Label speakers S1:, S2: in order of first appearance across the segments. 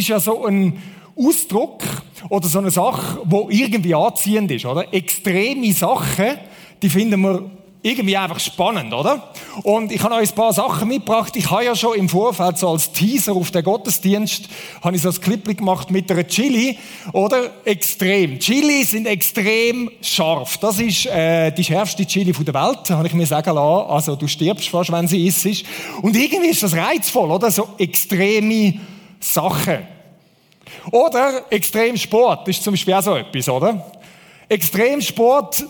S1: ist ja so ein Ausdruck oder so eine Sache, wo irgendwie anziehend ist, oder? Extreme Sachen, die finden wir irgendwie einfach spannend, oder? Und ich habe euch ein paar Sachen mitgebracht. Ich habe ja schon im Vorfeld so als Teaser auf den Gottesdienst habe ich so ein Clip gemacht mit einer Chili, oder? Extrem. Chili sind extrem scharf. Das ist äh, die schärfste Chili der Welt, habe ich mir sagen lassen. Also du stirbst fast, wenn sie isst. Und irgendwie ist das reizvoll, oder? So extreme Sachen. Oder Extremsport ist zum Beispiel auch so etwas, oder? Extremsport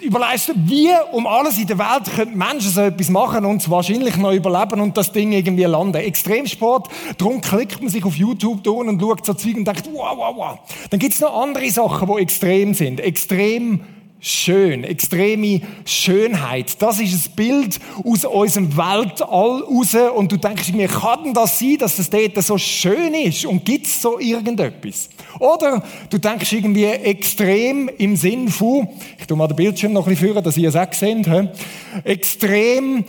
S1: überlegst wie um alles in der Welt können Menschen so etwas machen und wahrscheinlich noch überleben und das Ding irgendwie landen. Extremsport, darum klickt man sich auf YouTube durch und schaut so Zeug und denkt, wow, wow, wow. Dann gibt's noch andere Sachen, die extrem sind. Extrem schön, extreme Schönheit. Das ist ein Bild aus unserem Weltall raus und du denkst mir, kann denn das sein, dass es dort so schön ist und gibt es so irgendetwas? Oder du denkst irgendwie extrem im Sinn von, ich tu mal den Bildschirm noch ein bisschen führen, dass ihr es auch seht, extrem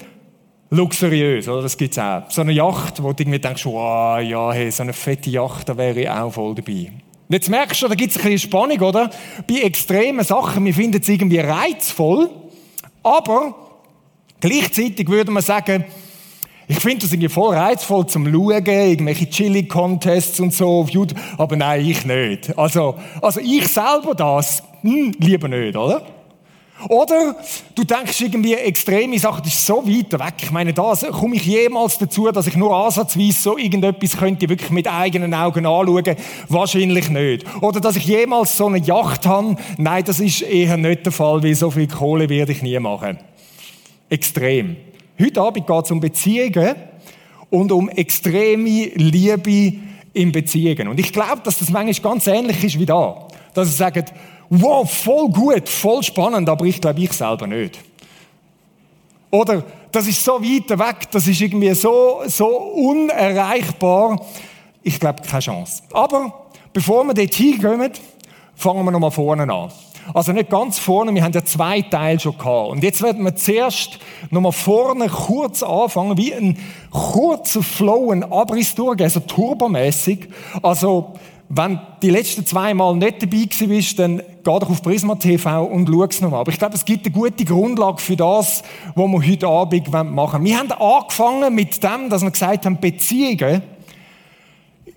S1: luxuriös, oder? Das gibt's auch. So eine Yacht, wo du irgendwie denkst, wow, ja, hey, so eine fette Yacht, da wäre ich auch voll dabei. Und jetzt merkst du, da gibt es ein bisschen Spannung, oder? Bei extremen Sachen, wir finden es irgendwie reizvoll, aber gleichzeitig würde man sagen, ich finde das irgendwie voll reizvoll zum Schauen, irgendwelche Chili-Contests und so auf YouTube, aber nein, ich nicht. Also, also ich selber das, hm, lieber nicht, oder? Oder du denkst irgendwie extreme Sachen, das ist so weit weg. Ich meine, da komme ich jemals dazu, dass ich nur ansatzweise so irgendetwas könnte wirklich mit eigenen Augen anschauen? Wahrscheinlich nicht. Oder dass ich jemals so eine Yacht habe? Nein, das ist eher nicht der Fall, weil so viel Kohle werde ich nie machen. Extrem. Heute Abend geht es um Beziehungen und um extreme Liebe in Beziehungen. Und ich glaube, dass das manchmal ganz ähnlich ist wie da. Dass sie sagen, wow, voll gut, voll spannend, aber ich glaube ich selber nicht. Oder das ist so weit weg, das ist irgendwie so, so unerreichbar. Ich glaube, keine Chance. Aber bevor wir dort hinkommen, fangen wir nochmal vorne an. Also nicht ganz vorne, wir haben ja zwei Teile schon gehabt. Und jetzt werden wir zuerst nochmal vorne kurz anfangen, wie ein kurzer Flow, ein Abriss durchgehen, so turbomäßig. Also wenn die letzten zwei Mal nicht dabei bist, dann geh doch auf Prisma TV und schau es nochmal. Aber ich glaube, es gibt eine gute Grundlage für das, was wir heute Abend machen wollen. Wir haben angefangen mit dem, dass wir gesagt haben, Beziehungen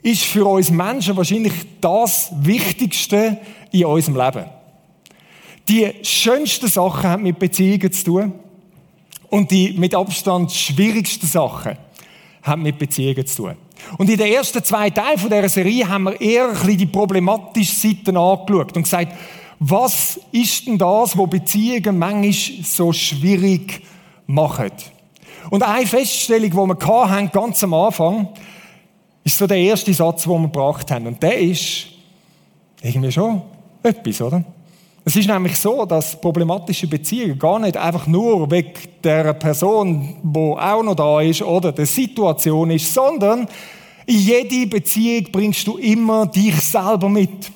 S1: ist für uns Menschen wahrscheinlich das Wichtigste in unserem Leben. Die schönsten Sachen haben mit Beziehungen zu tun. Und die mit Abstand schwierigsten Sachen haben mit Beziehungen zu tun. Und in den ersten zwei Teilen von dieser Serie haben wir eher ein bisschen die problematischen Seiten angeschaut und gesagt, was ist denn das, wo Beziehungen manchmal so schwierig machen? Und eine Feststellung, die wir hatten, ganz am Anfang, ist so der erste Satz, den wir gebracht haben. Und der ist irgendwie schon etwas, oder? Es ist nämlich so, dass problematische Beziehungen gar nicht einfach nur wegen der Person, die auch noch da ist, oder der Situation ist, sondern in jede Beziehung bringst du immer dich selber mit.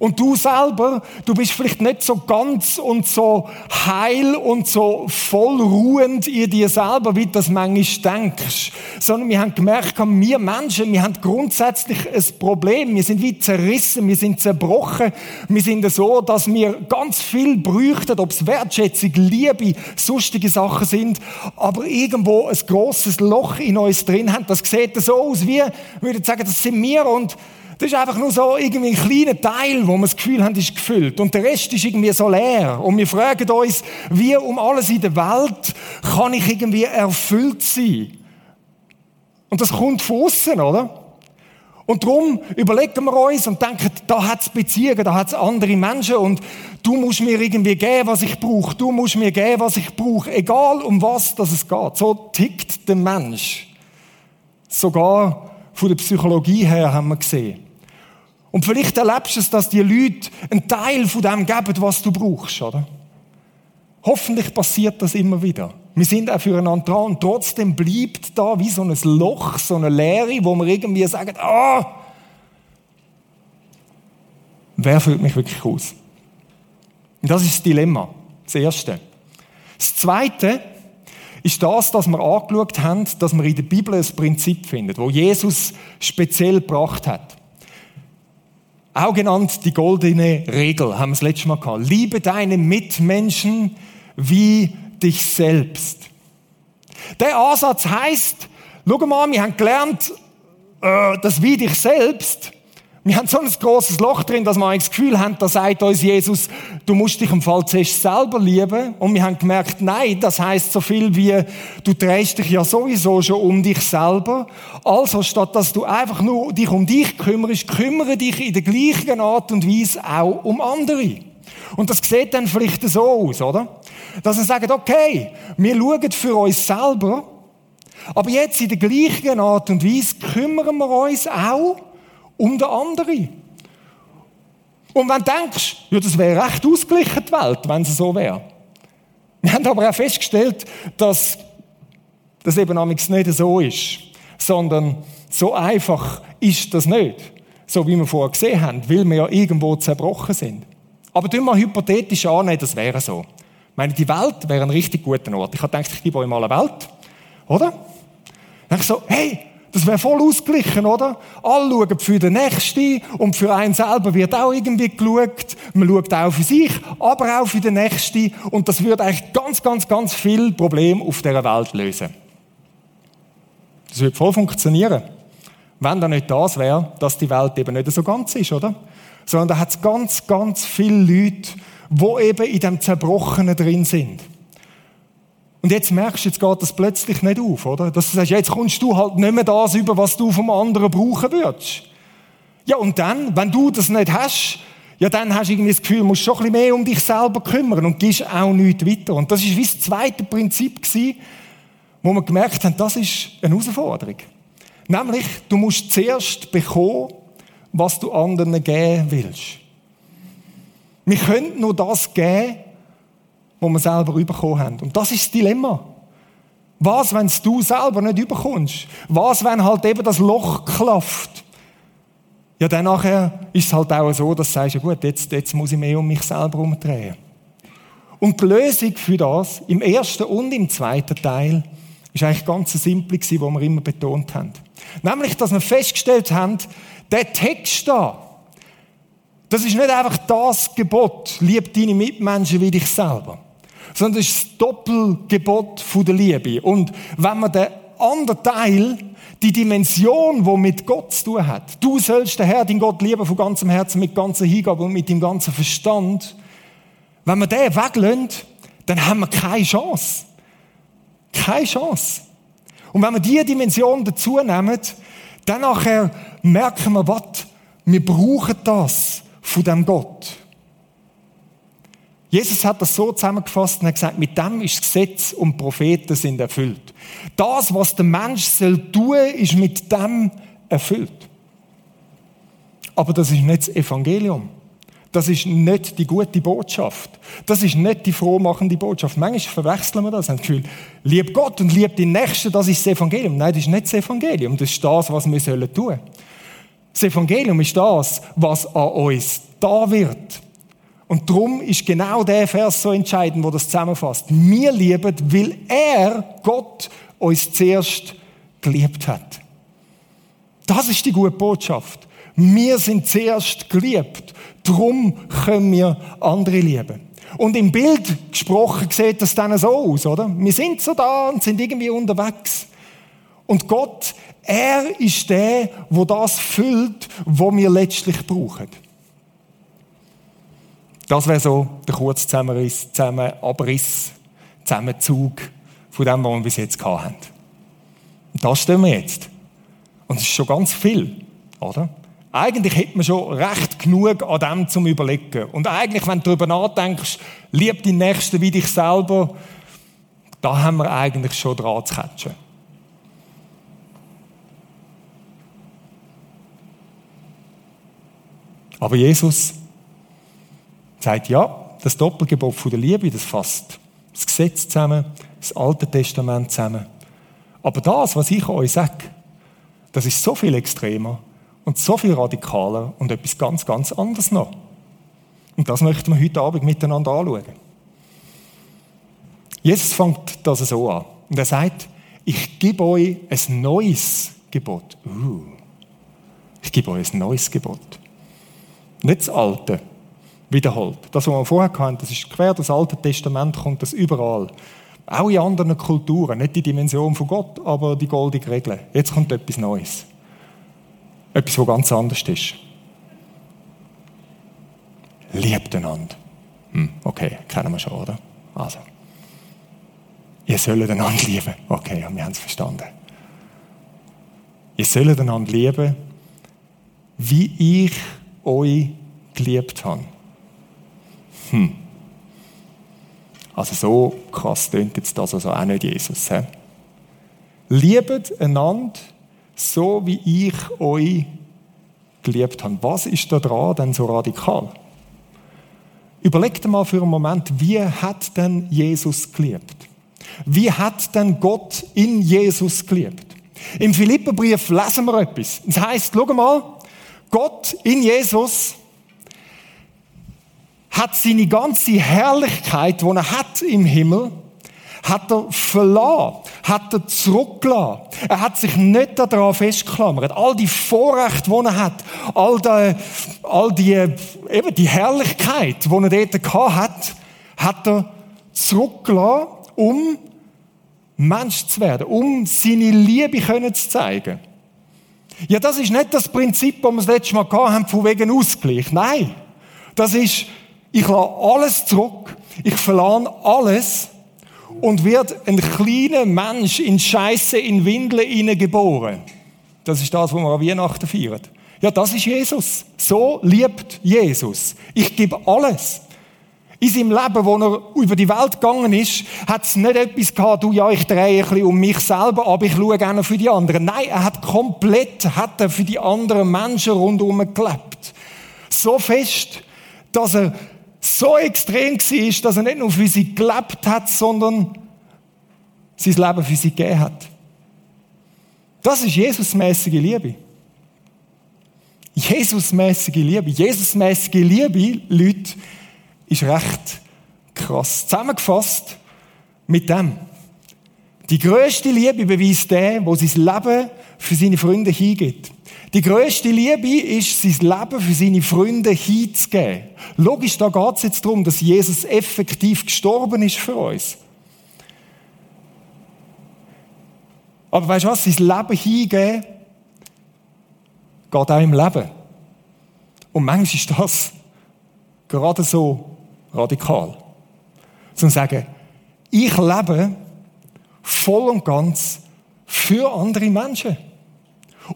S1: Und du selber, du bist vielleicht nicht so ganz und so heil und so voll ruhend in dir selber, wie du das manchmal denkst. Sondern wir haben gemerkt, wir Menschen, wir haben grundsätzlich ein Problem. Wir sind wie zerrissen, wir sind zerbrochen. Wir sind so, dass wir ganz viel bräuchten, ob es Wertschätzung, Liebe, sonstige Sachen sind, aber irgendwo ein großes Loch in uns drin haben. Das sieht so aus, wie, ich würde sagen, das sind wir und das ist einfach nur so irgendwie ein kleiner Teil, wo wir das Gefühl haben, ist gefüllt. Und der Rest ist irgendwie so leer. Und wir fragen uns, wie um alles in der Welt kann ich irgendwie erfüllt sein? Und das kommt von außen, oder? Und darum überlegen wir uns und denken, da hat es Beziehungen, da hat es andere Menschen und du musst mir irgendwie geben, was ich brauche. Du musst mir geben, was ich brauche. Egal um was das es geht. So tickt der Mensch. Sogar von der Psychologie her haben wir gesehen. Und vielleicht erlebst du es, dass die Leute einen Teil von dem geben, was du brauchst, oder? Hoffentlich passiert das immer wieder. Wir sind auch füreinander dran und trotzdem bleibt da wie so ein Loch, so eine Leere, wo wir irgendwie sagen, ah, wer fühlt mich wirklich aus? Und das ist das Dilemma. Das Erste. Das Zweite ist das, dass wir angeschaut haben, dass wir in der Bibel ein Prinzip finden, wo Jesus speziell gebracht hat. Auch genannt die goldene Regel, haben wir das letzte Mal gehabt. Liebe deine Mitmenschen wie dich selbst. Der Ansatz heißt, schau mal, wir haben gelernt, äh, das wie dich selbst wir haben so ein großes Loch drin, dass wir eigentlich das Gefühl haben, da sagt uns Jesus, du musst dich im Fall zuerst selber lieben. Und wir haben gemerkt, nein, das heißt so viel wie, du drehst dich ja sowieso schon um dich selber. Also, statt dass du einfach nur dich um dich kümmerst, kümmere dich in der gleichen Art und Weise auch um andere. Und das sieht dann vielleicht so aus, oder? Dass wir sagen, okay, wir schauen für uns selber, aber jetzt in der gleichen Art und Weise kümmern wir uns auch um den anderen. Und wenn du denkst, ja, das wäre recht ausgeglichen, die Welt, wenn es so wäre. Wir haben aber auch festgestellt, dass das eben nicht so ist, sondern so einfach ist das nicht. So wie wir vorher gesehen haben, weil wir ja irgendwo zerbrochen sind. Aber tun wir hypothetisch annehmen, das wäre so. Ich meine, die Welt wäre ein richtig guter Ort. Ich habe gedacht, ich gebe euch mal eine Welt. Oder? Dann ich so, hey, das wäre voll ausgeglichen, oder? Alle schauen für den Nächsten und für einen selber wird auch irgendwie geschaut. Man schaut auch für sich, aber auch für den Nächsten. Und das würde eigentlich ganz, ganz, ganz viel Probleme auf dieser Welt lösen. Das würde voll funktionieren. Wenn da nicht das wäre, dass die Welt eben nicht so ganz ist, oder? Sondern da hat es ganz, ganz viele Leute, die eben in dem Zerbrochenen drin sind. Und jetzt merkst du, jetzt geht das plötzlich nicht auf, oder? Dass du sagst, jetzt kommst du halt nicht mehr das über, was du vom anderen brauchen würdest. Ja, und dann, wenn du das nicht hast, ja, dann hast du irgendwie das Gefühl, du musst schon ein bisschen mehr um dich selber kümmern und gehst auch nichts weiter. Und das ist wie das zweite Prinzip gewesen, wo wir gemerkt haben, das ist eine Herausforderung. Nämlich, du musst zuerst bekommen, was du anderen geben willst. Wir können nur das geben, wo wir selber bekommen haben. Und das ist das Dilemma. Was, wenn du selber nicht überkommst? Was, wenn halt eben das Loch klafft? Ja, dann nachher ist es halt auch so, dass du sagst, ja gut, jetzt, jetzt muss ich mehr um mich selber umdrehen. Und die Lösung für das, im ersten und im zweiten Teil, ist eigentlich ganz simpel gewesen, wo wir immer betont haben. Nämlich, dass wir festgestellt haben, der Text da, das ist nicht einfach das Gebot, lieb deine Mitmenschen wie dich selber sondern es ist das Doppelgebot der Liebe. Und wenn man den anderen Teil, die Dimension, die mit Gott zu tun hat, du sollst den Herr, dein Gott, lieben von ganzem Herzen, mit ganzer Hingabe und mit dem ganzen Verstand, wenn wir den weglassen, dann haben wir keine Chance. Keine Chance. Und wenn wir diese Dimension dazu nehmen, dann nachher merken wir, was, wir brauchen das von dem Gott. Jesus hat das so zusammengefasst und hat gesagt, mit dem ist das Gesetz und Propheten sind erfüllt. Das, was der Mensch soll tun, ist mit dem erfüllt. Aber das ist nicht das Evangelium. Das ist nicht die gute Botschaft. Das ist nicht die frohmachende Botschaft. Manchmal verwechseln wir das. Haben das Gefühl, lieb Gott und lieb den Nächsten, das ist das Evangelium. Nein, das ist nicht das Evangelium. Das ist das, was wir tun sollen Das Evangelium ist das, was an uns da wird und darum ist genau der Vers so entscheidend, wo das zusammenfasst. Wir lieben, weil er, Gott, uns zuerst geliebt hat. Das ist die gute Botschaft. Wir sind zuerst geliebt. Darum können wir andere lieben. Und im Bild gesprochen sieht das dann so aus, oder? Wir sind so da und sind irgendwie unterwegs. Und Gott, er ist der, wo das füllt, wo wir letztlich brauchen. Das wäre so der kurze Zusammenriss, Zusammenabriss, Zusammenzug von dem, was wir bis jetzt hatten. Und das stellen wir jetzt. Und es ist schon ganz viel, oder? Eigentlich hätte man schon recht genug an dem zum Überlegen. Und eigentlich, wenn du darüber nachdenkst, lieb die Nächsten wie dich selber, da haben wir eigentlich schon dran zu catchen. Aber Jesus sagt, ja, das Doppelgebot von der Liebe, das fasst das Gesetz zusammen, das Alte Testament zusammen. Aber das, was ich euch sage, das ist so viel extremer und so viel radikaler und etwas ganz, ganz anderes noch. Und das möchten wir heute Abend miteinander anschauen. Jesus fängt das so an. Und er sagt, ich gebe euch ein neues Gebot. Uh, ich gebe euch ein neues Gebot. Nicht das alte, wiederholt. Das, was wir vorher hatten, das ist quer das Alte Testament, kommt das überall. Auch in anderen Kulturen, nicht die Dimension von Gott, aber die goldige Regel. Jetzt kommt etwas Neues. Etwas, was ganz anders ist. Liebt einander. Hm, okay, kennen wir schon, oder? Also. Ihr sollt einander lieben. Okay, wir haben es verstanden. Ihr sollt einander lieben, wie ich euch geliebt habe. Hm. Also so krass tönt jetzt das also auch nicht Jesus. He? Liebet einander so, wie ich euch geliebt habe. Was ist da dran denn so radikal? Überlegt mal für einen Moment, wie hat denn Jesus geliebt? Wie hat denn Gott in Jesus geliebt? Im Philipperbrief lesen wir etwas. Das heißt, schau mal, Gott in Jesus hat seine ganze Herrlichkeit, die er hat im Himmel, hat er verlassen, hat er zurückgelassen. Er hat sich nicht daran festgeklammert. All die Vorrechte, die er hat, all die, all die, eben die Herrlichkeit, die er dort hat, hat er zurückgelassen, um Mensch zu werden, um seine Liebe können zu zeigen. Ja, das ist nicht das Prinzip, das wir das letzte Mal haben, von wegen Ausgleich. Nein. Das ist, ich lasse alles zurück, ich verlange alles und wird ein kleiner Mensch in Scheiße, in Windeln geboren. Das ist das, was wir an Weihnachten feiern. Ja, das ist Jesus. So liebt Jesus. Ich gebe alles. In seinem Leben, wo er über die Welt gegangen ist, hat es nicht etwas gehabt, du, ja, ich drehe ein bisschen um mich selber, aber ich schaue gerne für die anderen. Nein, er hat komplett, hat er für die anderen Menschen rundherum gelebt. So fest, dass er so extrem war, dass er nicht nur für sie gelebt hat, sondern sein Leben für sie gegeben hat. Das ist Jesusmäßige Liebe. Jesusmäßige Liebe. Jesusmäßige Liebe, Leute, ist recht krass. Zusammengefasst mit dem. Die größte Liebe beweist der, wo sein Leben für seine Freunde hingibt. Die größte Liebe ist, sein Leben für seine Freunde hinzugeben. Logisch, da geht es jetzt darum, dass Jesus effektiv gestorben ist für uns. Aber weißt du was? Sein Leben hingeben geht auch im Leben. Und manchmal ist das gerade so radikal. Sondern sagen, ich lebe voll und ganz für andere Menschen.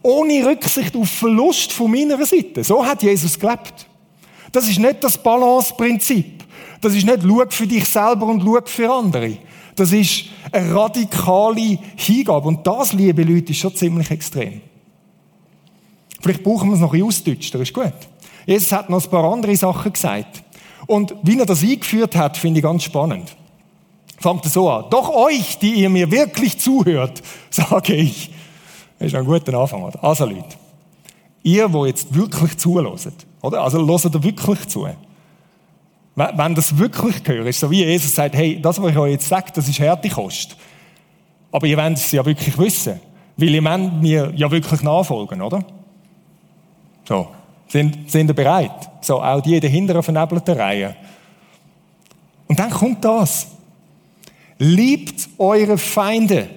S1: Ohne Rücksicht auf Verlust von meiner Seite. So hat Jesus gelebt. Das ist nicht das Balance-Prinzip. Das ist nicht, schau für dich selber und schau für andere. Das ist eine radikale Hingabe. Und das, liebe Leute, ist schon ziemlich extrem. Vielleicht brauchen wir es noch ein bisschen ausdeutschen, ist gut. Jesus hat noch ein paar andere Sachen gesagt. Und wie er das eingeführt hat, finde ich ganz spannend. Fangt so an. Doch euch, die ihr mir wirklich zuhört, sage ich. Das ist ein guter Anfang, oder? Also Leute, ihr, wo jetzt wirklich zuhört, oder? Also hört ihr wirklich zu. Wenn das wirklich gehört, ist so wie Jesus sagt, hey, das, was ich euch jetzt sage, das ist Härtekost. Aber ihr wollt es ja wirklich wissen. Weil ihr mir ja wirklich nachfolgen, oder? So. Sind, sind ihr bereit? So, auch die in der hinteren vernebelten Reihe. Und dann kommt das. Liebt eure Feinde.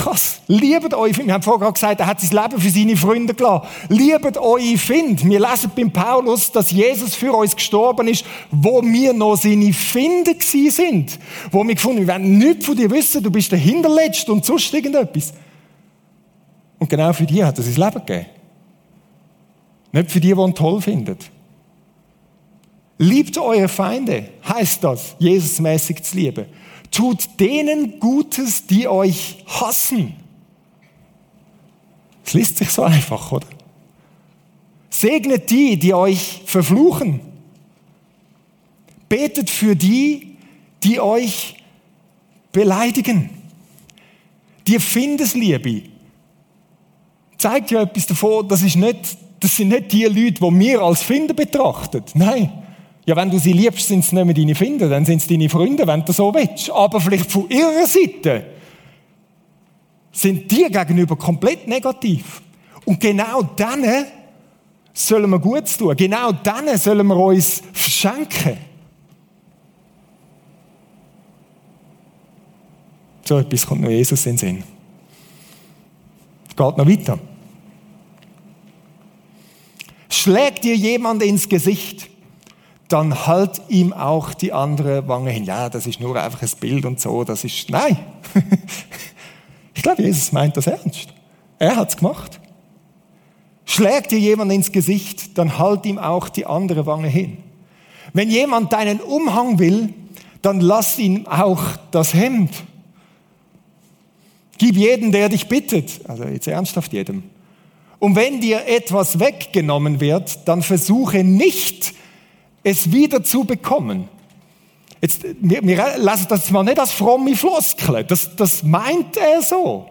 S1: Krass. Liebt euch. Wir haben vorher gesagt, er hat sein Leben für seine Freunde gelassen. Liebt eure Find. Wir lesen beim Paulus, dass Jesus für uns gestorben ist, wo wir noch seine Finde gewesen sind. Wo wir gefunden haben, wir wollen nichts von dir wissen, du bist der Hinterletzte und sonst irgendetwas. Und genau für die hat er sein Leben gegeben. Nicht für die, die ihn toll finden. Liebt eure Feinde, heißt das, Jesusmäßig zu lieben. Tut denen Gutes, die euch hassen. Es liest sich so einfach, oder? Segnet die, die euch verfluchen. Betet für die, die euch beleidigen. Die Findesliebe zeigt ja etwas davon, das ist nicht das sind nicht die Leute, die wir als Finder betrachten. Nein, Ja, wenn du sie liebst, sind es nicht mehr deine Finder, dann sind es deine Freunde, wenn du so willst. Aber vielleicht von ihrer Seite sind dir gegenüber komplett negativ. Und genau denen sollen wir Gutes tun. Genau denen sollen wir uns verschenken. So etwas kommt noch Jesus in den Sinn. Geht noch weiter. Schlägt dir jemand ins Gesicht, dann halt ihm auch die andere Wange hin. Ja, das ist nur einfach ein Bild und so, das ist, nein. ich glaube, Jesus meint das ernst. Er hat's gemacht. Schlägt dir jemand ins Gesicht, dann halt ihm auch die andere Wange hin. Wenn jemand deinen Umhang will, dann lass ihm auch das Hemd. Gib jeden, der dich bittet. Also jetzt ernsthaft jedem. Und wenn dir etwas weggenommen wird, dann versuche nicht, es wieder zu bekommen. Jetzt, wir, wir lassen das mal nicht als fromme Floskel. Das, das meint er so.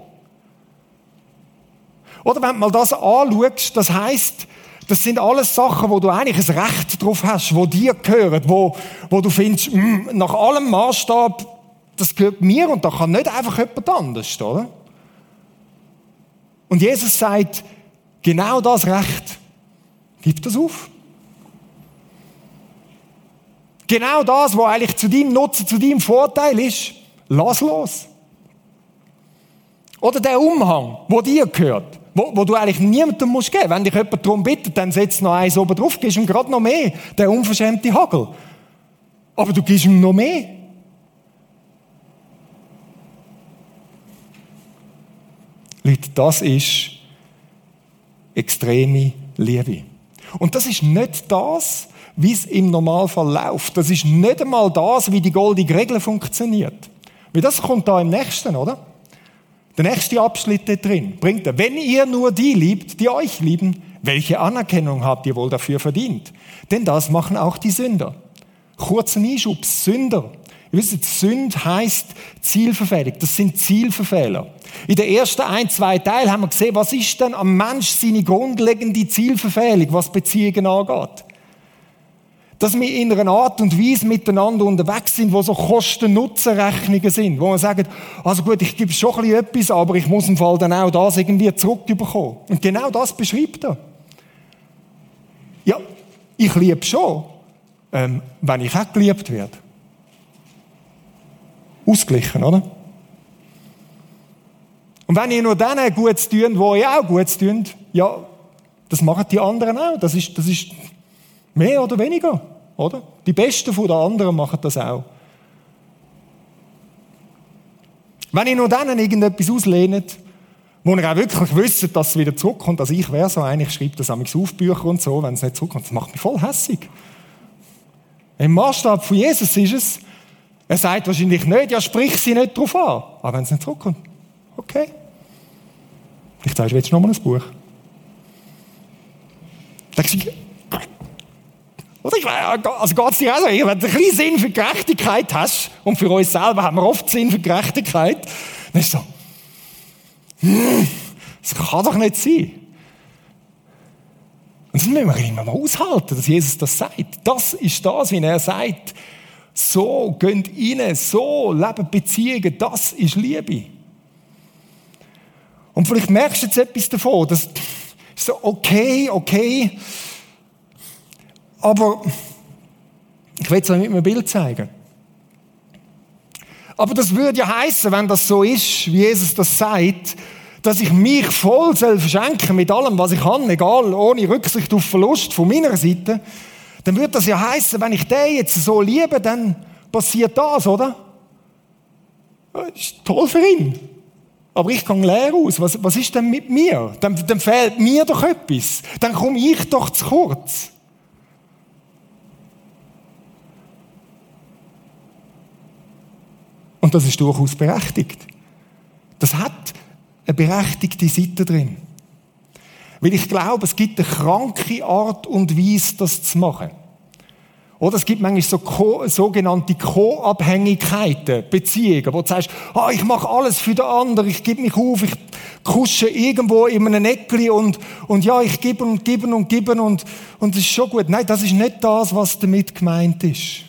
S1: Oder wenn du mal das anschaust, das heißt, das sind alles Sachen, wo du eigentlich ein Recht drauf hast, wo dir gehören, wo, wo du findest, mh, mm, nach allem Maßstab, das gehört mir und da kann nicht einfach jemand anders, oder? Und Jesus sagt, genau das Recht, gib das auf. Genau das, was eigentlich zu deinem Nutzen, zu deinem Vorteil ist, lass los. Oder der Umhang, wo dir gehört, wo, wo du eigentlich niemandem musst geben. Wenn dich jemand darum bittet, dann setzt noch eins oben drauf, gibst ihm gerade noch mehr, der unverschämte Hagel. Aber du gibst ihm noch mehr. Leute, das ist extreme Liebe. Und das ist nicht das, wie es im Normalfall läuft. Das ist nicht einmal das, wie die goldige Regel funktioniert. Weil das kommt da im nächsten, oder? Der nächste Abschnitt da drin bringt er, wenn ihr nur die liebt, die euch lieben, welche Anerkennung habt ihr wohl dafür verdient? Denn das machen auch die Sünder. Kurzer Einschub, Sünder. Ihr wisst, Sünd heißt Zielverfehlung. Das sind Zielverfehler. In den ersten ein, zwei Teilen haben wir gesehen, was ist denn am Mensch seine grundlegende Zielverfehlung, was Beziehungen angeht dass wir in einer Art und Weise miteinander unterwegs sind, wo so Kosten-Nutzen-Rechnungen sind, wo man sagt, also gut, ich gebe schon ein bisschen etwas, aber ich muss im Fall dann auch das irgendwie zurückbekommen. Und genau das beschreibt er. Ja, ich liebe schon, ähm, wenn ich auch geliebt werde. Ausgleichen, oder? Und wenn ihr nur denen Gutes tut, wo ihr auch Gutes tut, ja, das machen die anderen auch. Das ist, das ist Mehr oder weniger, oder? Die Besten von den anderen machen das auch. Wenn ihr nur denen irgendetwas auslehnt, wo ihr auch wirklich wisst, dass es wieder zurückkommt, also ich wäre so eigentlich, schreibe das auf Bücher und so, wenn es nicht zurückkommt, das macht mich voll hässig. Im Maßstab von Jesus ist es, er sagt wahrscheinlich nicht, ja, sprich sie nicht drauf an. Aber wenn es nicht zurückkommt, okay. Vielleicht sagst du jetzt noch mal ein Buch. Dann also geht es dir auch so, wenn du ein bisschen Sinn für Gerechtigkeit hast, und für uns selber haben wir oft Sinn für Gerechtigkeit, dann ist so, hm, das kann doch nicht sein. Und das müssen wir immer mal aushalten, dass Jesus das sagt. Das ist das, wie er sagt. So gönnt rein, so leben Beziehungen, das ist Liebe. Und vielleicht merkst du jetzt etwas davon, das ist so, okay, okay, aber ich will es euch mit einem Bild zeigen. Aber das würde ja heißen, wenn das so ist, wie Jesus das sagt, dass ich mich voll soll verschenken mit allem, was ich kann, egal, ohne Rücksicht auf Verlust von meiner Seite, dann würde das ja heißen, wenn ich den jetzt so liebe, dann passiert das, oder? Das ist toll für ihn. Aber ich kann leer aus. Was, was ist denn mit mir? Dann, dann fehlt mir doch etwas. Dann komme ich doch zu kurz. Und das ist durchaus berechtigt. Das hat eine berechtigte Seite drin. Weil ich glaube, es gibt eine kranke Art und Weise, das zu machen. Oder es gibt manchmal so Co sogenannte Co-Abhängigkeiten, Beziehungen, wo du sagst, ah, ich mache alles für den anderen, ich gebe mich auf, ich kusche irgendwo in einem Eckli und, und ja, ich gebe und gebe und gebe und, und das ist schon gut. Nein, das ist nicht das, was damit gemeint ist.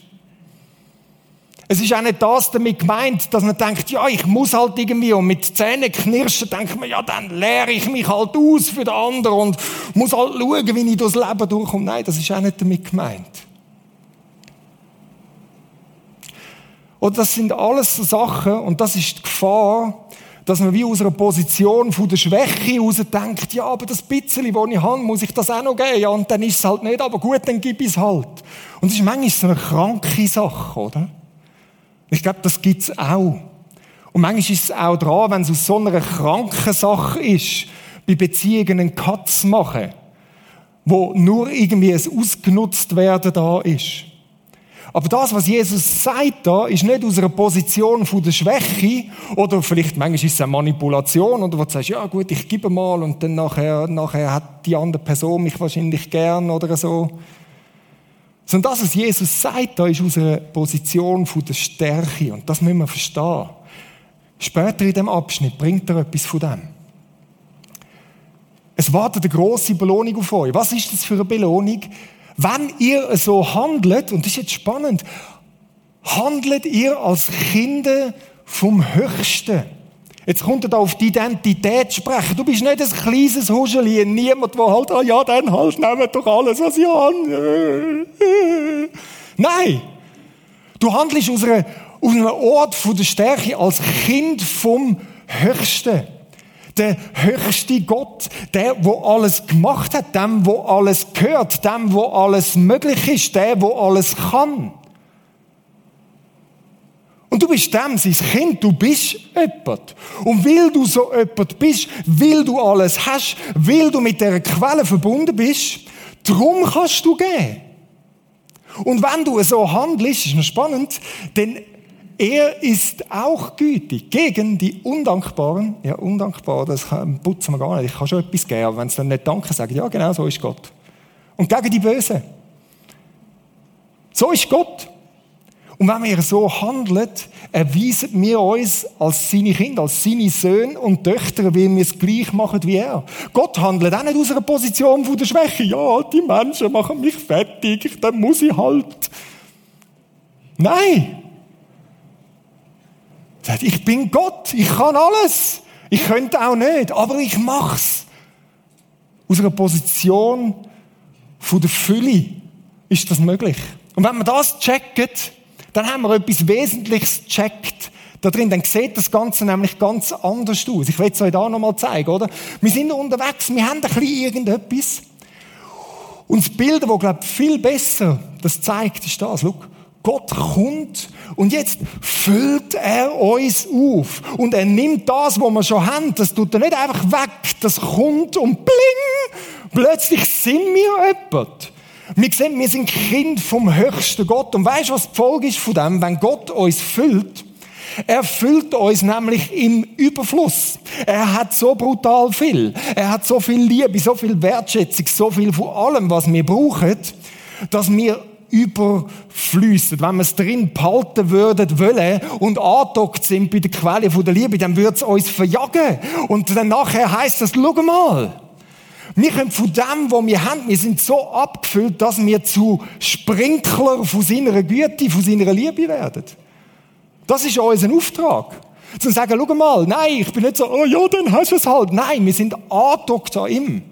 S1: Es ist auch nicht das damit gemeint, dass man denkt, ja, ich muss halt irgendwie und mit Zähnen knirschen denkt man, ja, dann lehre ich mich halt aus für den anderen und muss halt schauen, wie ich durchs Leben durchkomme. Nein, das ist auch nicht damit gemeint. Und das sind alles so Sachen, und das ist die Gefahr, dass man wie aus einer Position von der Schwäche heraus denkt, ja, aber das bisschen, das ich habe, muss ich das auch noch geben. Ja, und dann ist es halt nicht, aber gut, dann gib ich es halt. Und das ist manchmal so eine kranke Sache, oder? Ich glaube, das gibt es auch. Und manchmal ist es auch dran, wenn es aus so einer kranken Sache ist, bei Beziehungen einen zu machen, wo nur irgendwie ein ausgenutzt werden da ist. Aber das, was Jesus sagt da, ist nicht aus einer Position von der Schwäche oder vielleicht manchmal ist es eine Manipulation oder wo du sagst, ja gut, ich gebe mal und dann nachher, nachher hat die andere Person mich wahrscheinlich gern oder so. Sondern das, was Jesus sagt, da ist aus einer Position von der Stärke und das müssen wir verstehen. Später in dem Abschnitt bringt er etwas von dem. Es wartet eine grosse Belohnung auf euch. Was ist das für eine Belohnung? Wenn ihr so handelt, und das ist jetzt spannend, handelt ihr als Kinder vom Höchsten. Jetzt kommt er da auf die Identität sprechen. Du bist nicht ein kleines Huscheli, niemand, der halt, ah ja, dann halt, nehmt doch alles, was ich habe. Nein! Du handelst aus, einem Ort von der Stärke als Kind vom Höchsten der höchste Gott, der, wo alles gemacht hat, dem, wo alles gehört, dem, wo alles möglich ist, der, wo alles kann. Und du bist dem sein Kind, du bist jemand. Und weil du so jemand bist, weil du alles hast, weil du mit der Quelle verbunden bist, drum kannst du gehen. Und wenn du so handelst, ist noch spannend, dann er ist auch gütig gegen die Undankbaren. Ja, undankbar, das putzen wir gar nicht. Ich kann schon etwas geben, aber wenn sie dann nicht Danke sagen, ja, genau so ist Gott. Und gegen die Bösen. So ist Gott. Und wenn wir so handeln, erweisen wir uns als seine Kinder, als seine Söhne und Töchter, weil wir es gleich machen wie er. Gott handelt auch nicht aus einer Position von der Schwäche. Ja, die Menschen machen mich fertig, dann muss ich halt. Nein. Sagt, ich bin Gott, ich kann alles. Ich könnte auch nicht, aber ich mach's. Aus einer Position von der Fülle ist das möglich. Und wenn man das checkt, dann haben wir etwas Wesentliches gecheckt. Da drin, dann sieht das Ganze nämlich ganz anders aus. Ich will es euch da nochmal zeigen, oder? Wir sind unterwegs, wir haben ein bisschen irgendetwas. Und das Bild, das, glaube ich, viel besser das zeigt, ist das. Schau. Gott kommt und jetzt füllt er uns auf. Und er nimmt das, was wir schon haben, das tut er nicht einfach weg, das kommt und bling, plötzlich sind wir jemand. Wir sehen, wir sind Kind vom höchsten Gott. Und weißt du, was die Folge ist von dem? Wenn Gott uns füllt, er füllt uns nämlich im Überfluss. Er hat so brutal viel. Er hat so viel Liebe, so viel Wertschätzung, so viel von allem, was wir brauchen, dass wir überfließen. Wenn wir es drin behalten würden wollen und angedockt sind bei der Quelle der Liebe, dann würde es uns verjagen. Und dann nachher heisst es, schau mal, wir können von dem, was wir haben, wir sind so abgefüllt, dass wir zu Sprinkler von seiner Güte, von seiner Liebe werden. Das ist unser Auftrag. Zu sagen, schau mal, nein, ich bin nicht so, oh ja, dann hast du es halt. Nein, wir sind angedockt an ihm.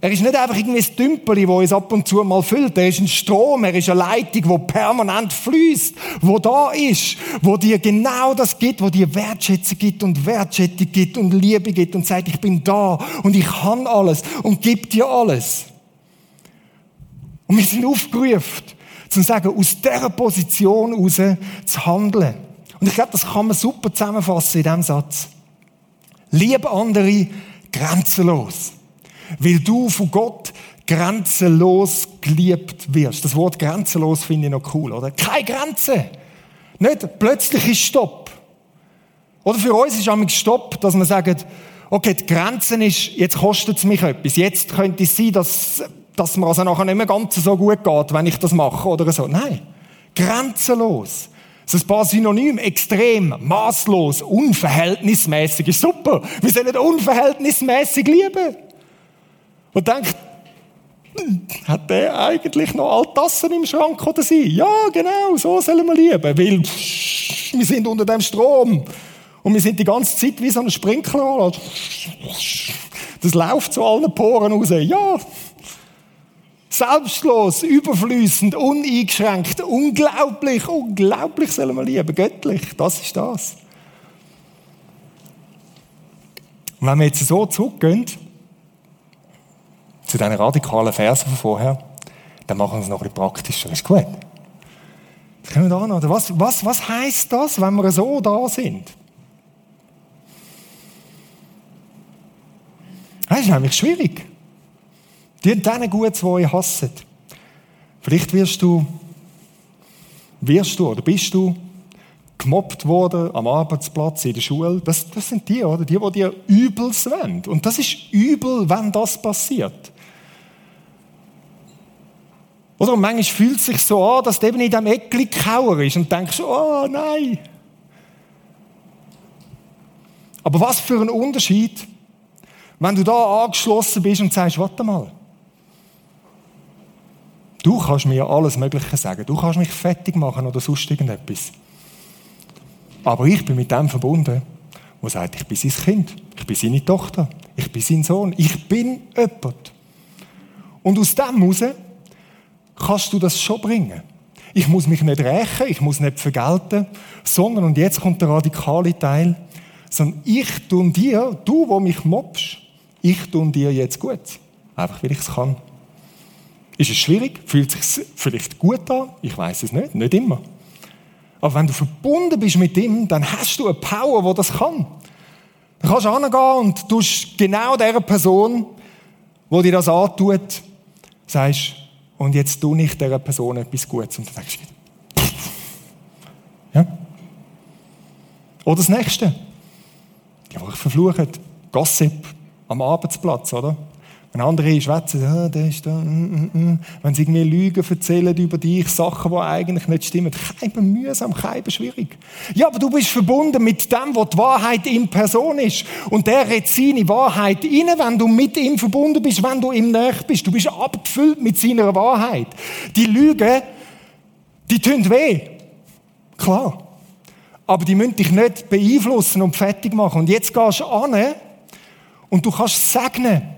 S1: Er ist nicht einfach irgendwie ein Tümpeli, das uns ab und zu mal füllt. Er ist ein Strom, er ist eine Leitung, die permanent fließt, wo da ist, wo dir genau das gibt, wo dir Wertschätzung gibt und Wertschätzung gibt und Liebe gibt und sagt, ich bin da und ich kann alles und gib dir alles. Und wir sind aufgerufen, zu sagen, aus dieser Position heraus zu handeln. Und ich glaube, das kann man super zusammenfassen in diesem Satz. Liebe andere grenzenlos. Weil du von Gott grenzenlos geliebt wirst. Das Wort grenzenlos finde ich noch cool, oder? Keine Grenze. Nicht plötzlich ist Stopp. Oder für uns ist einmal Stopp, dass man sagt, okay, die Grenze ist, jetzt kostet es mich etwas. Jetzt könnte es sein, dass dass mir also nachher nicht mehr ganz so gut geht, wenn ich das mache oder so. Nein. Grenzenlos. Das ist ein paar Synonyme. Extrem, maßlos, unverhältnismäßig. Ist super. Wir sollen unverhältnismäßig lieben. Und denkt, hat der eigentlich noch all Tassen im Schrank oder sie? Ja, genau, so sollen wir lieben. Weil wir sind unter dem Strom. Und wir sind die ganze Zeit wie so ein Sprinkler. Das läuft zu allen Poren raus. Ja. Selbstlos, überfließend, uneingeschränkt, unglaublich, unglaublich sollen wir lieben, göttlich. Das ist das. Und wenn wir jetzt so zurückgehen, zu diesen radikalen Versen von vorher, dann machen wir es noch ein bisschen praktischer. Ist gut? Das können wir da noch. Was, was, was heisst das, wenn wir so da sind? Das ist nämlich schwierig. Dient denen gut, die euch hassen. Vielleicht wirst du, wirst du oder bist du gemobbt worden am Arbeitsplatz, in der Schule. Das, das sind die, oder? Die, die dir Übels wollen. Und das ist übel, wenn das passiert. Oder und manchmal fühlt es sich so an, dass du eben in diesem Eckli kauer ist und denkst, oh nein. Aber was für ein Unterschied, wenn du da angeschlossen bist und sagst, warte mal, du kannst mir alles Mögliche sagen, du kannst mich fertig machen oder sonst irgendetwas. Aber ich bin mit dem verbunden, der sagt, ich bin sein Kind, ich bin seine Tochter, ich bin sein Sohn, ich bin jemand. Und aus dem heraus kannst du das schon bringen. Ich muss mich nicht rächen, ich muss nicht vergelten, sondern, und jetzt kommt der radikale Teil, sondern ich tue dir, du, wo mich mobst, ich tue dir jetzt gut. Einfach, weil ich es kann. Ist es schwierig? Fühlt es sich vielleicht gut an? Ich weiß es nicht. Nicht immer. Aber wenn du verbunden bist mit ihm, dann hast du eine Power, die das kann. Dann kannst du hingehen und du genau der Person, die dir das antut, sagst, und jetzt tu nicht dieser Person etwas Gutes. Und dann denkst du, ja. Oder das Nächste. Die einfach verfluchen. Gossip am Arbeitsplatz, oder? Wenn andere schwätzen, ah, der ist da, mm, mm, mm. wenn sie irgendwie Lügen erzählen über dich, Sachen, die eigentlich nicht stimmen, kein mühsam, kein schwierig. Ja, aber du bist verbunden mit dem, was die Wahrheit in Person ist. Und der redet seine Wahrheit rein, wenn du mit ihm verbunden bist, wenn du ihm näher bist. Du bist abgefüllt mit seiner Wahrheit. Die Lügen, die tun weh. Klar. Aber die müssen dich nicht beeinflussen und fertig machen. Und jetzt gehst du an und du kannst segnen.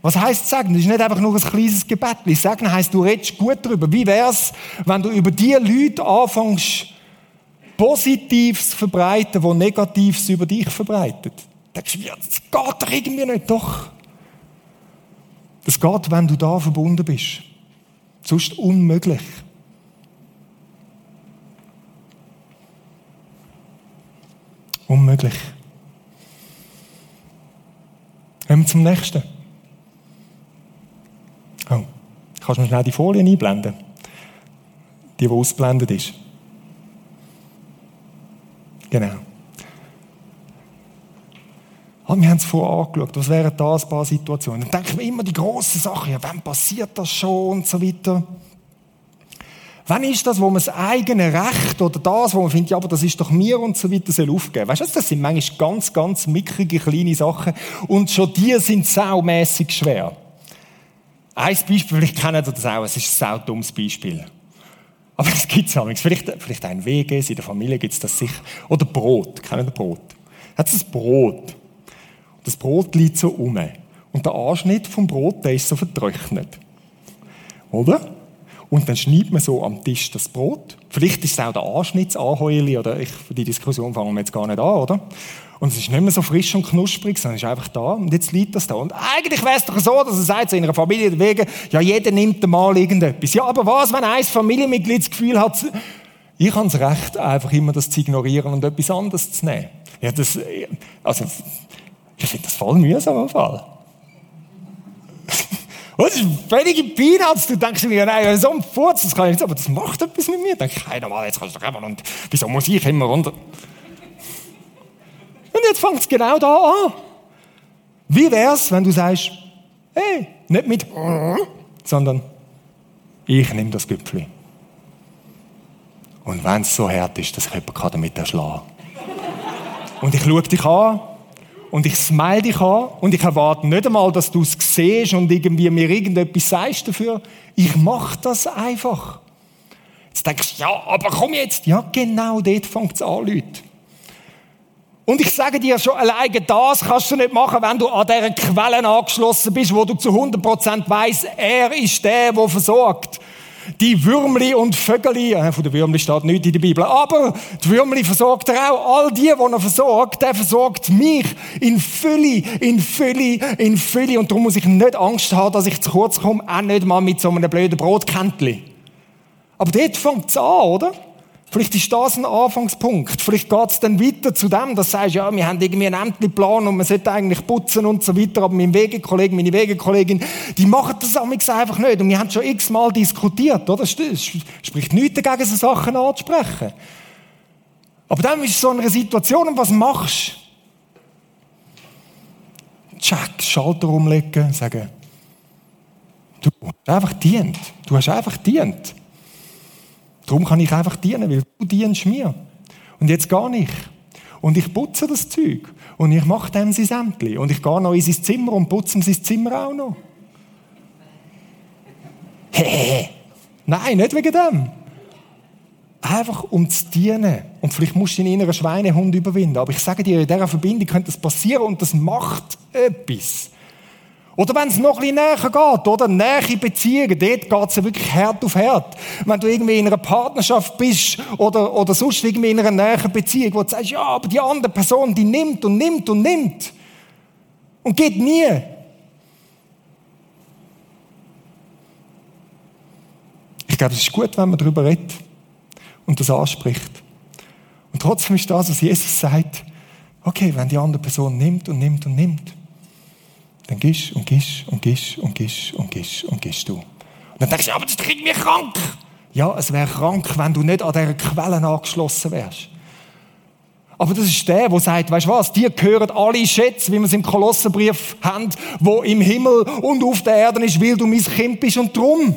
S1: Was heißt segnen? Das ist nicht einfach nur ein kleines Gebet. Segnen heißt, du redest gut darüber. Wie wär's, wenn du über die Leute anfängst, Positives zu verbreiten, wo Negatives über dich verbreitet? Denkst du, das geht doch irgendwie nicht. Doch. Das geht, wenn du da verbunden bist. Sonst unmöglich. Unmöglich. Kommen wir zum nächsten. Oh. Kannst du mir schnell die Folie einblenden? Die, die ausblendet ist. Genau. Ah, wir haben es vorher angeschaut, was wären das ein paar Situationen. Dann denken wir immer die grossen Sachen, ja, wann passiert das schon und so weiter. Wann ist das, wo man das eigene Recht oder das, wo man findet, ja, aber das ist doch mir und so weiter, soll aufgeben? Weißt du, das sind manchmal ganz, ganz mickrige, kleine Sachen und schon die sind saumässig schwer. Ein Beispiel, vielleicht kennt ihr das auch, es ist ein sau dummes Beispiel. Aber es gibt es Vielleicht, vielleicht ein WGs, in der Familie gibt es das sicher. Oder Brot, kennt ihr Brot? Hat es ein Brot. Das Brot liegt so um. Und der Anschnitt vom Brot, der ist so vertrocknet. Oder? Und dann schneidet man so am Tisch das Brot. Vielleicht ist es auch der Anschnittsanheuerli, oder ich, die Diskussion fangen wir jetzt gar nicht an, oder? Und es ist nicht mehr so frisch und knusprig, sondern es ist einfach da. Und jetzt liegt das da. Und eigentlich wäre es doch so, dass er sagt, in einer Familie wegen, ja, jeder nimmt mal irgendetwas. Ja, aber was, wenn ein Familienmitglied das Gefühl hat, ich habe das Recht, einfach immer das zu ignorieren und etwas anderes zu nehmen. Ja, das, also, ich finde das voll mühsam im Fall. Das ist völlige Peanuts. Du denkst mir, nein, so ein Furz, das kann ich nicht, aber das macht etwas mit mir. Da denke ich, hey, normal, jetzt kannst du doch einfach, und wieso muss ich immer runter? Und jetzt fängt es genau da an. Wie wär's, wenn du sagst, hey, nicht mit, sondern ich nehme das Gipfel. Und wenn es so hart ist, dass ich jemanden damit erschlagen. Und ich schaue dich an und ich smile dich an und ich erwarte nicht einmal, dass du es siehst und irgendwie mir irgendetwas sagst dafür. Ich mache das einfach. Jetzt denkst du, ja, aber komm jetzt. Ja, genau dort fängt es an, Leute. Und ich sage dir schon, alleine das kannst du nicht machen, wenn du an dieser Quelle angeschlossen bist, wo du zu 100% weißt, er ist der, der versorgt. Die Würmli und Vögeli, äh, von den Würmli steht nichts in der Bibel, aber die Würmli versorgt er auch. All die, die er versorgt, der versorgt mich in Fülle, in Fülle, in Fülle. Und darum muss ich nicht Angst haben, dass ich zu kurz komme, auch nicht mal mit so einem blöden Brotkäntchen. Aber dort fängt es an, oder? Vielleicht ist das ein Anfangspunkt. Vielleicht geht es dann weiter zu dem, dass du sagst, ja, wir haben irgendwie einen Ämterplan und man sollte eigentlich putzen und so weiter, aber mein Wegekollege, meine Wegekollegin, die machen das einfach nicht. Und wir haben schon x-mal diskutiert, oder? Es spricht nichts dagegen, so Sachen anzusprechen. Aber dann ist so eine Situation, und was machst du? Check, Schalter umlegen, sagen, du hast einfach dient. Du hast einfach dient. Darum kann ich einfach dienen, weil du dienst mir. Und jetzt gar nicht. Und ich putze das Zeug. Und ich mache dem sein Sämtli. Und ich gehe noch in sein Zimmer und putze ihm sein Zimmer auch noch. Hehehe. Nein, nicht wegen dem. Einfach um zu dienen. Und vielleicht musst du deinen inneren Schweinehund überwinden. Aber ich sage dir, in dieser Verbindung könnte das passieren und das macht etwas. Oder wenn es noch ein bisschen näher geht, oder? Nähe Beziehungen, dort geht es ja wirklich Herd auf Herd. Wenn du irgendwie in einer Partnerschaft bist oder, oder sonst irgendwie in einer näheren Beziehung, wo du sagst, ja, aber die andere Person, die nimmt und nimmt und nimmt. Und geht nie. Ich glaube, es ist gut, wenn man darüber redet und das anspricht. Und trotzdem ist das, was Jesus sagt, okay, wenn die andere Person nimmt und nimmt und nimmt, dann gehst und gehst und gehst und gehst und gehst und gehst du. Und dann denkst du, aber das kriegt mich krank. Ja, es wäre krank, wenn du nicht an dieser Quelle angeschlossen wärst. Aber das ist der, der sagt, weißt du was, dir gehören alle Schätze, wie wir es im Kolossenbrief haben, wo im Himmel und auf der Erde ist, weil du mein Kind bist und drum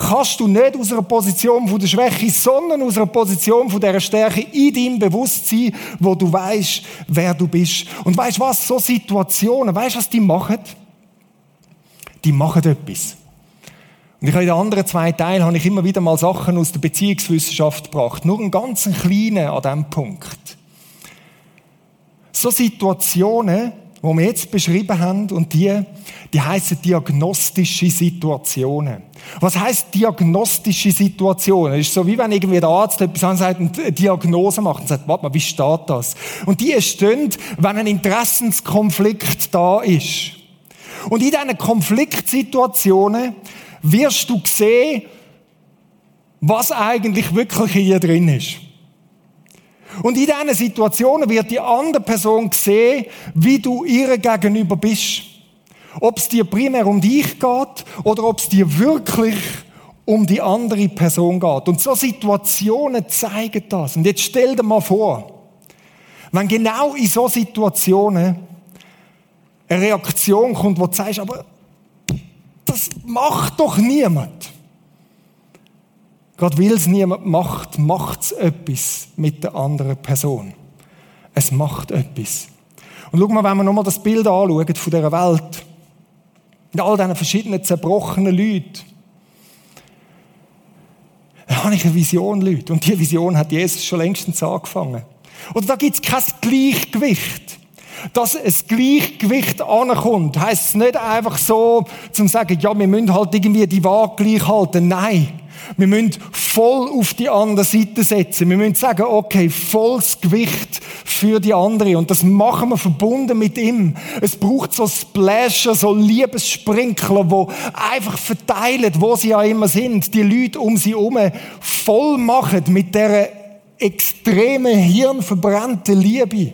S1: kannst du nicht aus einer Position von der Schwäche, sondern aus einer Position von der Stärke in deinem Bewusstsein, wo du weißt, wer du bist. Und weißt was? So Situationen, weißt was die machen? Die machen etwas. Und ich habe in den anderen zwei Teilen habe ich immer wieder mal Sachen aus der Beziehungswissenschaft gebracht. Nur einen ganz kleinen an diesem Punkt. So Situationen, wo wir jetzt beschrieben haben, und die, die heißen diagnostische Situationen. Was heißt diagnostische Situationen? Das ist so, wie wenn irgendwie der Arzt etwas ansagt und eine Diagnose macht und sagt, warte mal, wie steht das? Und die entstehen, wenn ein Interessenskonflikt da ist. Und in diesen Konfliktsituationen wirst du sehen, was eigentlich wirklich hier drin ist. Und in diesen Situationen wird die andere Person sehen, wie du ihr gegenüber bist. Ob es dir primär um dich geht oder ob es dir wirklich um die andere Person geht. Und so Situationen zeigen das. Und jetzt stell dir mal vor, wenn genau in so Situationen eine Reaktion kommt, wo du sagst, aber das macht doch niemand. Gott will es niemand macht, macht es etwas mit der anderen Person. Es macht etwas. Und schau mal, wenn wir nochmal das Bild anschauen von dieser Welt, mit all diesen verschiedenen zerbrochenen Leuten, da habe ich eine Vision, Leute. Und diese Vision hat Jesus schon längstens angefangen. Oder da gibt es kein Gleichgewicht. Dass ein Gleichgewicht ankommt, heisst es nicht einfach so, zum sagen, ja, wir müssen halt irgendwie die Waage gleich halten. Nein. Wir müssen voll auf die andere Seite setzen. Wir müssen sagen, okay, volles Gewicht für die andere. Und das machen wir verbunden mit ihm. Es braucht so Splasher, so Liebessprinkler, wo einfach verteilen, wo sie ja immer sind, die Leute um sie herum voll machen mit der extremen, hirnverbrannten Liebe.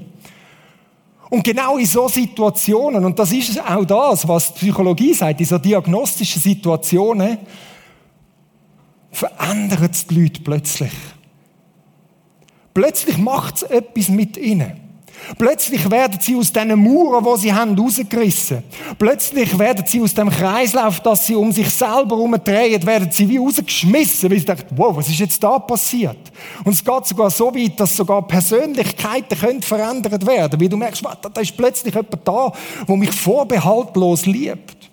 S1: Und genau in so Situationen, und das ist auch das, was die Psychologie sagt, in so diagnostischen Situationen, verändert die Leute plötzlich. Plötzlich macht es etwas mit ihnen. Plötzlich werden sie aus diesen Mauern, wo sie haben, rausgerissen. Plötzlich werden sie aus dem Kreislauf, dass sie um sich selber herumdrehen, werden sie wie rausgeschmissen, weil sie denken, wow, was ist jetzt da passiert? Und es geht sogar so weit, dass sogar Persönlichkeiten können verändert werden, weil du merkst, da ist plötzlich jemand da, der mich vorbehaltlos liebt.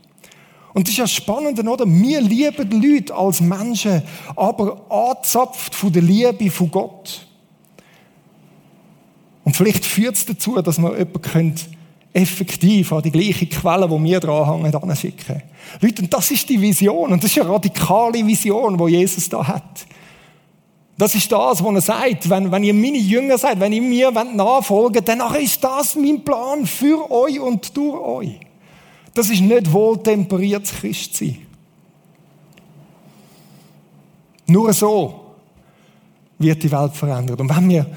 S1: Und das ist ja spannend, oder? Wir lieben Leute als Menschen, aber angezapft von der Liebe von Gott. Und vielleicht führt es dazu, dass man jemanden effektiv an die gleiche Quelle, wo wir dranhängen, anschicken Leute, und das ist die Vision. Und das ist eine radikale Vision, die Jesus da hat. Das ist das, was er sagt. Wenn, wenn ihr meine Jünger seid, wenn ihr mir nachfolgt, dann ist das mein Plan für euch und durch euch. Das ist nicht wohltemperiertes Christsein. Nur so wird die Welt verändert. Und wenn wir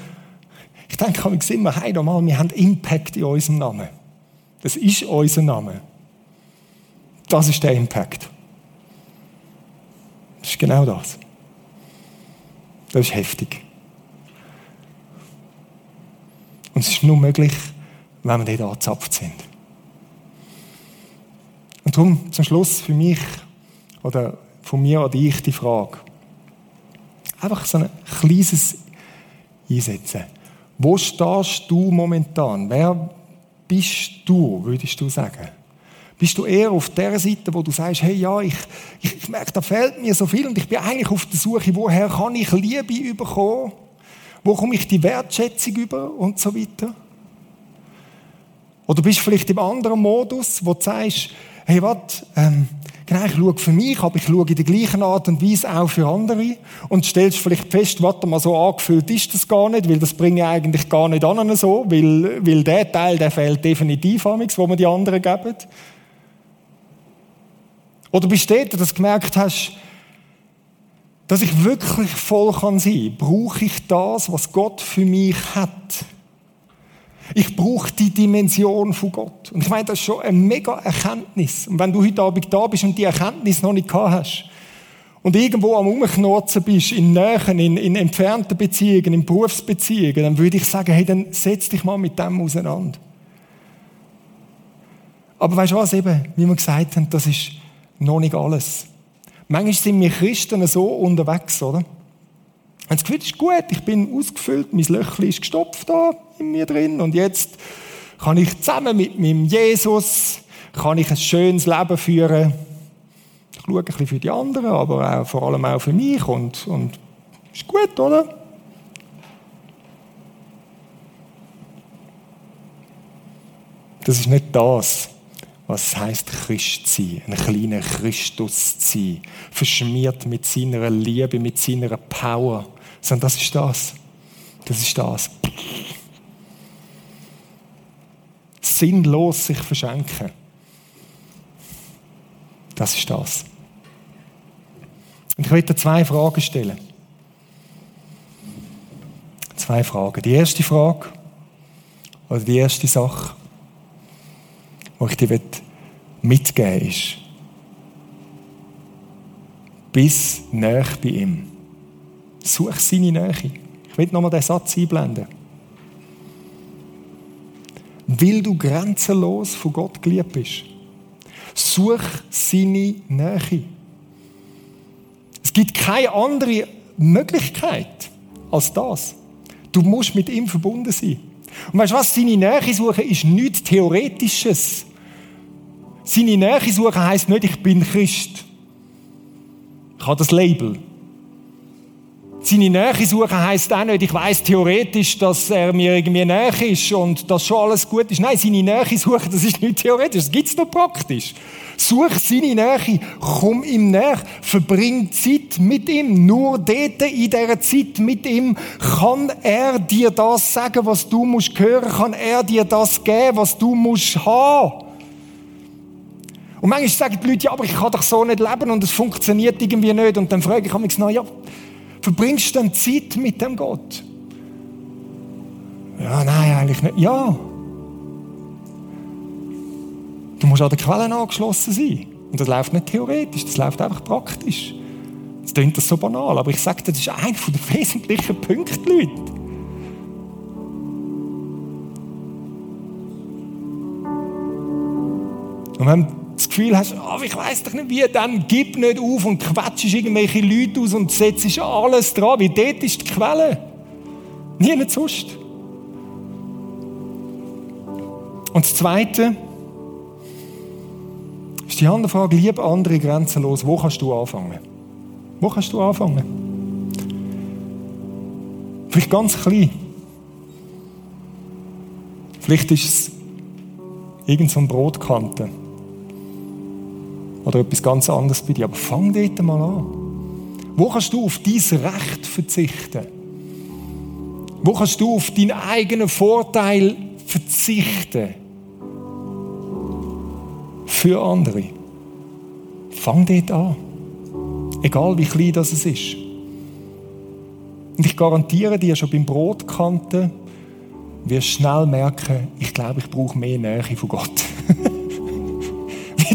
S1: ich denke, wir immer, hey, normal, wir haben Impact in unserem Namen. Das ist unser Name. Das ist der Impact. Das ist genau das. Das ist heftig. Und es ist nur möglich, wenn wir dort angezapft sind. Und darum zum Schluss für mich oder von mir an dich die Frage. Einfach so ein kleines Einsetzen. Wo stehst du momentan? Wer bist du, würdest du sagen? Bist du eher auf der Seite, wo du sagst, hey, ja, ich, ich, ich merke, da fehlt mir so viel und ich bin eigentlich auf der Suche, woher kann ich Liebe bekommen? Wo komme ich die Wertschätzung über und so weiter? Oder bist du vielleicht im anderen Modus, wo du sagst, hey, was, ähm, Genau, ich schaue für mich, aber ich schaue in der gleichen Art und Weise auch für andere. Und stellst vielleicht fest, warte mal, so angefühlt ist das gar nicht, weil das bringe ich eigentlich gar nicht an so, weil, weil der Teil, der fehlt definitiv nichts, wo man die anderen geben. Oder bist du dort, dass du gemerkt hast, dass ich wirklich voll kann sein, brauche ich das, was Gott für mich hat. Ich brauche die Dimension von Gott. Und ich meine, das ist schon eine mega Erkenntnis. Und wenn du heute Abend da bist und die Erkenntnis noch nicht gehabt hast, und irgendwo am Umknurzen bist, in Nähen, in, in entfernten Beziehungen, in Berufsbeziehungen, dann würde ich sagen, hey, dann setz dich mal mit dem auseinander. Aber weißt du was eben, wie wir gesagt haben, das ist noch nicht alles. Manchmal sind wir Christen so unterwegs, oder? Und das Gefühl ist gut, ich bin ausgefüllt, mein Löchli ist gestopft da in mir drin. Und jetzt kann ich zusammen mit meinem Jesus kann ich ein schönes Leben führen. Ich schaue ein bisschen für die anderen, aber auch, vor allem auch für mich. Und, und ist gut, oder? Das ist nicht das, was es heisst, Christ sein, ein kleiner Christus zu sein, verschmiert mit seiner Liebe, mit seiner Power sondern das ist das. Das ist das. Sinnlos sich verschenken. Das ist das. Und ich möchte zwei Fragen stellen. Zwei Fragen. Die erste Frage, oder die erste Sache, die ich dir mitgeben will, ist, bis näher bei ihm. Such seine Nähe. Ich will nochmal den Satz einblenden. Weil du grenzenlos von Gott geliebt bist. Such seine Nähe. Es gibt keine andere Möglichkeit als das. Du musst mit ihm verbunden sein. Und weißt du was? Seine Nähe suchen ist nichts Theoretisches. Seine Nähe suchen heisst nicht, ich bin Christ. Ich habe das Label. Seine Nähe suchen heisst auch nicht, ich weiß theoretisch, dass er mir irgendwie näher ist und dass schon alles gut ist. Nein, seine Nähe suchen, das ist nicht theoretisch, das gibt's nur praktisch. Such seine Nähe, komm ihm näher, verbring Zeit mit ihm. Nur dort in dieser Zeit mit ihm kann er dir das sagen, was du musst hören, kann er dir das geben, was du musst haben. Und manchmal sagen die Leute, ja, aber ich kann doch so nicht leben und es funktioniert irgendwie nicht. Und dann frage ich mich, ja, verbringst du dann Zeit mit dem Gott? Ja, nein, eigentlich nicht. Ja. Du musst an der Quelle angeschlossen sein. Und das läuft nicht theoretisch, das läuft einfach praktisch. Jetzt klingt das so banal, aber ich sage dir, das ist einer der wesentlichen Punkte, Leute. Und wenn das Gefühl hast, oh, ich weiß doch nicht wie, dann gib nicht auf und quetschst irgendwelche Leute aus und setzt alles dran, weil dort ist die Quelle. Nie nicht sonst. Und das Zweite ist die andere Frage, lieb andere grenzenlos. Wo kannst du anfangen? Wo kannst du anfangen? Vielleicht ganz klein. Vielleicht ist es irgendein so Brotkante. Oder etwas ganz anderes bei dir. Aber fang dort mal an. Wo kannst du auf dein Recht verzichten? Wo kannst du auf deinen eigenen Vorteil verzichten? Für andere. Fang dort an. Egal wie klein das ist. Und ich garantiere dir, schon beim Brotkanten wirst du schnell merken, ich glaube, ich brauche mehr Nähe von Gott.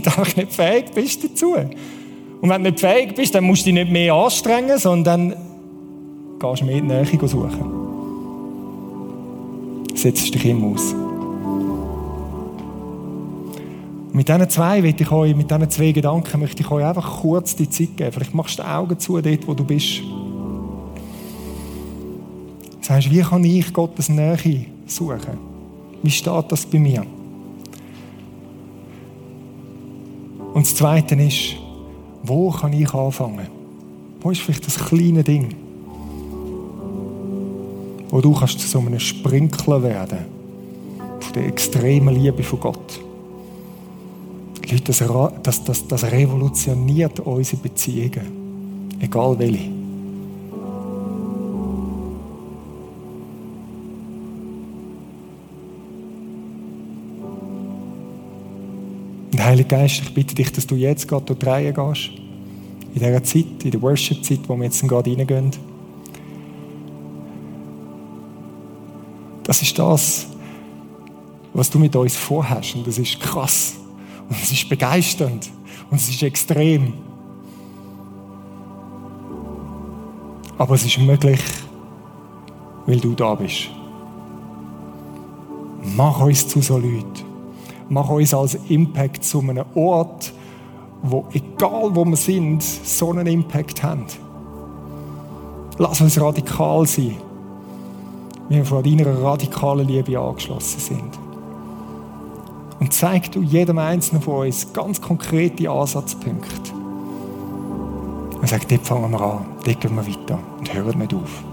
S1: Du einfach nicht fähig bist dazu. Und wenn du nicht fähig bist, dann musst du dich nicht mehr anstrengen, sondern gehst mehr in die Nähe suchen. Setzt dich immer aus. Mit diesen zwei ich euch, mit diesen zwei Gedanken möchte ich euch einfach kurz die Zeit geben. Vielleicht machst du die Augen zu, dort, wo du bist. Sagst, wie kann ich Gottes Nähe suchen? Wie steht das bei mir? Und das Zweite ist, wo kann ich anfangen? Wo ist vielleicht das kleine Ding, wo du kannst zu so einem Sprinkler werden von der extremen Liebe von Gott? Leute, das, das, das, das revolutioniert unsere Beziehungen. Egal welche. Heiliger Geist, ich bitte dich, dass du jetzt gerade durch die Reihe gehst. In dieser Zeit, in der Worship-Zeit, wo wir jetzt gerade reingehen. Das ist das, was du mit uns vorhast. Und das ist krass. Und es ist begeisternd. Und es ist extrem. Aber es ist möglich, weil du da bist. Mach uns zu so Leuten. Mach uns als Impact zu einem Ort, wo, egal wo wir sind, so einen Impact haben. Lass uns radikal sein, wie wir von deiner radikalen Liebe angeschlossen sind. Und zeig du jedem Einzelnen von uns ganz konkrete Ansatzpunkte. Und sag, dort fangen wir an, dort gehen wir weiter und hören nicht auf.